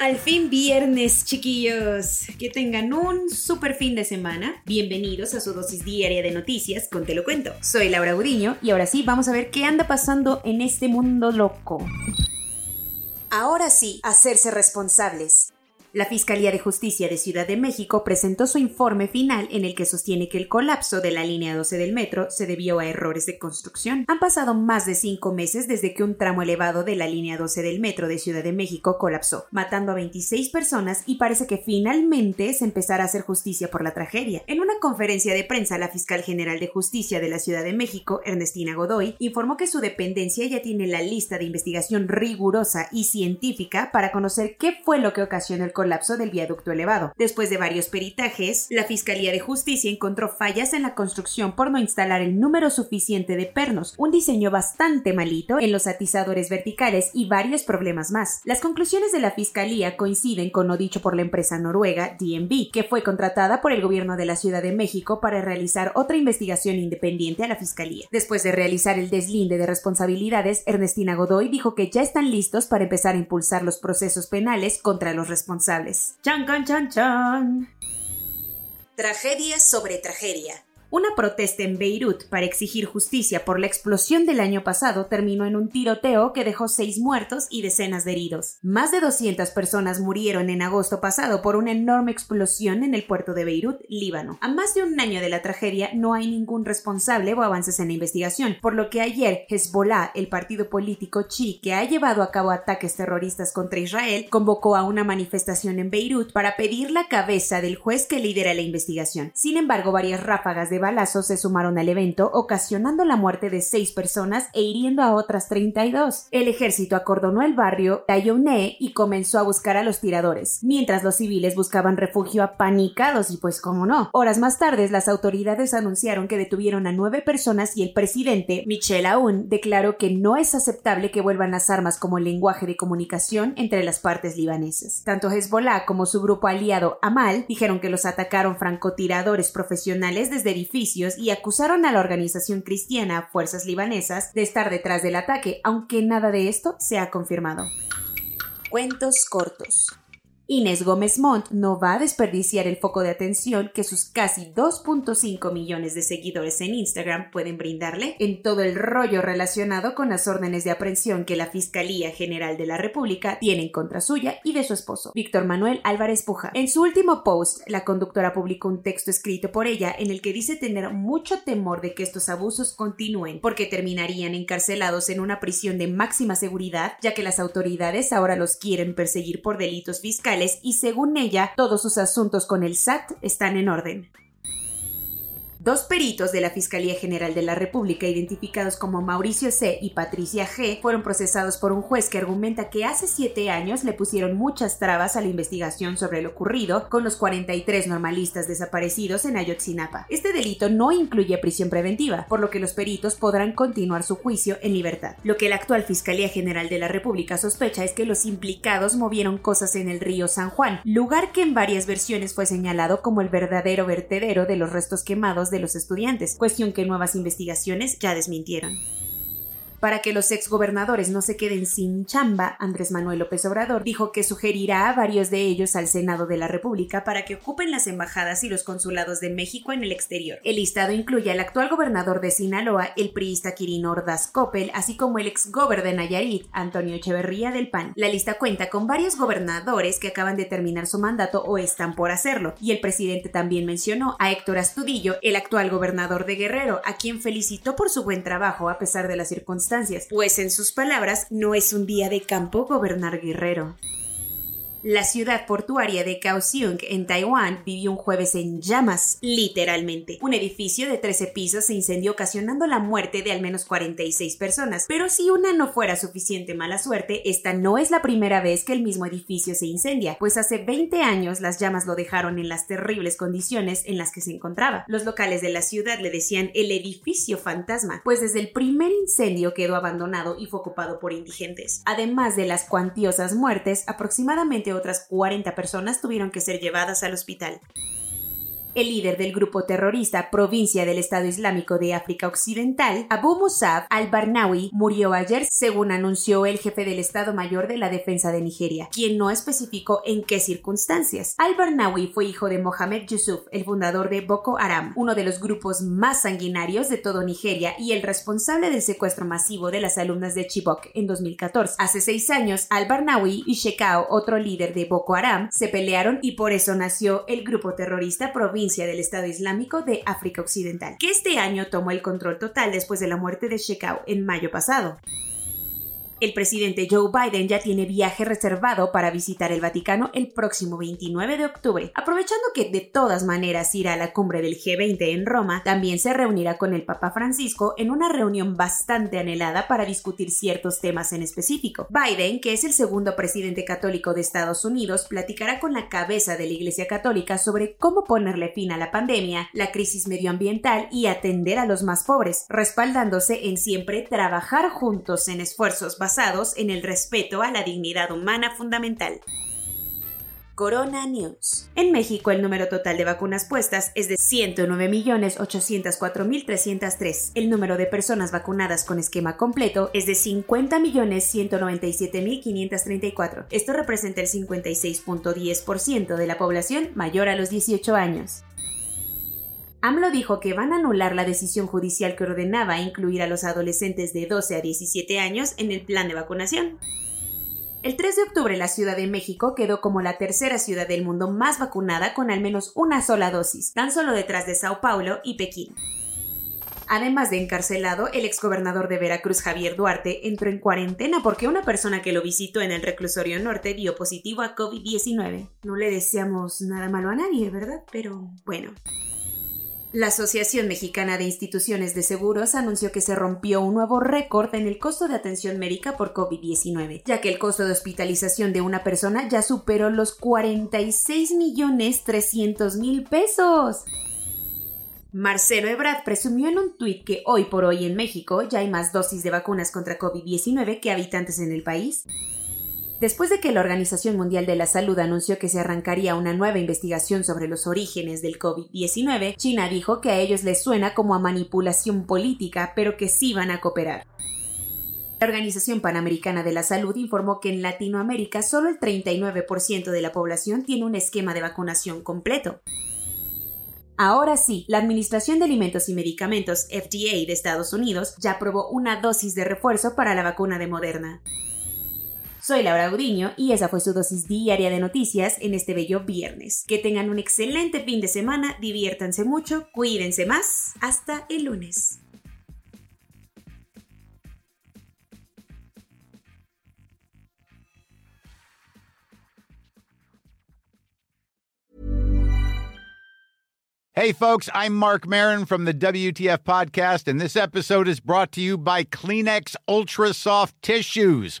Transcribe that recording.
Al fin viernes, chiquillos. Que tengan un super fin de semana. Bienvenidos a su dosis diaria de noticias con Te lo cuento. Soy Laura Gudiño y ahora sí vamos a ver qué anda pasando en este mundo loco. Ahora sí, hacerse responsables. La Fiscalía de Justicia de Ciudad de México presentó su informe final en el que sostiene que el colapso de la línea 12 del metro se debió a errores de construcción. Han pasado más de cinco meses desde que un tramo elevado de la línea 12 del metro de Ciudad de México colapsó, matando a 26 personas y parece que finalmente se empezará a hacer justicia por la tragedia. En una conferencia de prensa, la fiscal general de justicia de la Ciudad de México, Ernestina Godoy, informó que su dependencia ya tiene la lista de investigación rigurosa y científica para conocer qué fue lo que ocasionó el colapso del viaducto elevado. Después de varios peritajes, la Fiscalía de Justicia encontró fallas en la construcción por no instalar el número suficiente de pernos, un diseño bastante malito en los atizadores verticales y varios problemas más. Las conclusiones de la Fiscalía coinciden con lo dicho por la empresa noruega DNB, que fue contratada por el gobierno de la Ciudad de México para realizar otra investigación independiente a la Fiscalía. Después de realizar el deslinde de responsabilidades, Ernestina Godoy dijo que ya están listos para empezar a impulsar los procesos penales contra los responsables Chan, can, chan, chan. Tragedia sobre tragedia. Una protesta en Beirut para exigir justicia por la explosión del año pasado terminó en un tiroteo que dejó seis muertos y decenas de heridos. Más de 200 personas murieron en agosto pasado por una enorme explosión en el puerto de Beirut, Líbano. A más de un año de la tragedia no hay ningún responsable o avances en la investigación, por lo que ayer Hezbollah, el partido político chi que ha llevado a cabo ataques terroristas contra Israel, convocó a una manifestación en Beirut para pedir la cabeza del juez que lidera la investigación. Sin embargo, varias ráfagas de balazos se sumaron al evento, ocasionando la muerte de seis personas e hiriendo a otras 32. El ejército acordonó el barrio Tayoné y comenzó a buscar a los tiradores, mientras los civiles buscaban refugio apanicados y pues cómo no. Horas más tarde, las autoridades anunciaron que detuvieron a nueve personas y el presidente, Michel Aoun, declaró que no es aceptable que vuelvan las armas como lenguaje de comunicación entre las partes libanesas. Tanto Hezbollah como su grupo aliado Amal dijeron que los atacaron francotiradores profesionales desde y acusaron a la organización cristiana Fuerzas Libanesas de estar detrás del ataque, aunque nada de esto se ha confirmado. Cuentos cortos. Inés Gómez Montt no va a desperdiciar el foco de atención que sus casi 2.5 millones de seguidores en Instagram pueden brindarle en todo el rollo relacionado con las órdenes de aprehensión que la Fiscalía General de la República tiene en contra suya y de su esposo, Víctor Manuel Álvarez Puja. En su último post, la conductora publicó un texto escrito por ella en el que dice tener mucho temor de que estos abusos continúen porque terminarían encarcelados en una prisión de máxima seguridad, ya que las autoridades ahora los quieren perseguir por delitos fiscales y según ella todos sus asuntos con el SAT están en orden. Dos peritos de la Fiscalía General de la República, identificados como Mauricio C. y Patricia G., fueron procesados por un juez que argumenta que hace siete años le pusieron muchas trabas a la investigación sobre lo ocurrido con los 43 normalistas desaparecidos en Ayotzinapa. Este delito no incluye prisión preventiva, por lo que los peritos podrán continuar su juicio en libertad. Lo que la actual Fiscalía General de la República sospecha es que los implicados movieron cosas en el río San Juan, lugar que en varias versiones fue señalado como el verdadero vertedero de los restos quemados de los estudiantes, cuestión que nuevas investigaciones ya desmintieron. Para que los exgobernadores no se queden sin chamba, Andrés Manuel López Obrador dijo que sugerirá a varios de ellos al Senado de la República para que ocupen las embajadas y los consulados de México en el exterior. El listado incluye al actual gobernador de Sinaloa, el priista Quirino Ordaz Coppel, así como el exgober de Nayarit, Antonio Echeverría del PAN. La lista cuenta con varios gobernadores que acaban de terminar su mandato o están por hacerlo, y el presidente también mencionó a Héctor Astudillo, el actual gobernador de Guerrero, a quien felicitó por su buen trabajo a pesar de las circunstancias pues en sus palabras no es un día de campo gobernar Guerrero. La ciudad portuaria de Kaohsiung, en Taiwán, vivió un jueves en llamas, literalmente. Un edificio de 13 pisos se incendió ocasionando la muerte de al menos 46 personas. Pero si una no fuera suficiente mala suerte, esta no es la primera vez que el mismo edificio se incendia, pues hace 20 años las llamas lo dejaron en las terribles condiciones en las que se encontraba. Los locales de la ciudad le decían el edificio fantasma, pues desde el primer incendio quedó abandonado y fue ocupado por indigentes. Además de las cuantiosas muertes, aproximadamente otras 40 personas tuvieron que ser llevadas al hospital. El líder del grupo terrorista Provincia del Estado Islámico de África Occidental, Abu Musab al-Barnawi, murió ayer, según anunció el jefe del Estado Mayor de la Defensa de Nigeria, quien no especificó en qué circunstancias. Al-Barnawi fue hijo de Mohamed Yusuf, el fundador de Boko Haram, uno de los grupos más sanguinarios de todo Nigeria y el responsable del secuestro masivo de las alumnas de Chibok en 2014. Hace seis años, al-Barnawi y Shekau, otro líder de Boko Haram, se pelearon y por eso nació el grupo terrorista Provincia del Estado Islámico de África Occidental, que este año tomó el control total después de la muerte de Shekau en mayo pasado. El presidente Joe Biden ya tiene viaje reservado para visitar el Vaticano el próximo 29 de octubre. Aprovechando que de todas maneras irá a la cumbre del G20 en Roma, también se reunirá con el Papa Francisco en una reunión bastante anhelada para discutir ciertos temas en específico. Biden, que es el segundo presidente católico de Estados Unidos, platicará con la cabeza de la Iglesia Católica sobre cómo ponerle fin a la pandemia, la crisis medioambiental y atender a los más pobres, respaldándose en siempre trabajar juntos en esfuerzos basados en el respeto a la dignidad humana fundamental. Corona News. En México el número total de vacunas puestas es de 109.804.303. El número de personas vacunadas con esquema completo es de 50.197.534. Esto representa el 56.10% de la población mayor a los 18 años. AMLO dijo que van a anular la decisión judicial que ordenaba incluir a los adolescentes de 12 a 17 años en el plan de vacunación. El 3 de octubre la Ciudad de México quedó como la tercera ciudad del mundo más vacunada con al menos una sola dosis, tan solo detrás de Sao Paulo y Pekín. Además de encarcelado, el exgobernador de Veracruz, Javier Duarte, entró en cuarentena porque una persona que lo visitó en el reclusorio norte dio positivo a COVID-19. No le deseamos nada malo a nadie, ¿verdad? Pero bueno. La Asociación Mexicana de Instituciones de Seguros anunció que se rompió un nuevo récord en el costo de atención médica por COVID-19, ya que el costo de hospitalización de una persona ya superó los 46 millones 300 mil pesos. Marcelo Ebrard presumió en un tuit que hoy por hoy en México ya hay más dosis de vacunas contra COVID-19 que habitantes en el país. Después de que la Organización Mundial de la Salud anunció que se arrancaría una nueva investigación sobre los orígenes del COVID-19, China dijo que a ellos les suena como a manipulación política, pero que sí van a cooperar. La Organización Panamericana de la Salud informó que en Latinoamérica solo el 39% de la población tiene un esquema de vacunación completo. Ahora sí, la Administración de Alimentos y Medicamentos FDA de Estados Unidos ya aprobó una dosis de refuerzo para la vacuna de Moderna. Soy Laura Gudiño y esa fue su dosis diaria de noticias en este bello viernes. Que tengan un excelente fin de semana, diviértanse mucho, cuídense más. Hasta el lunes. Hey, folks, I'm Mark Marin from the WTF Podcast, and this episode is brought to you by Kleenex Ultra Soft Tissues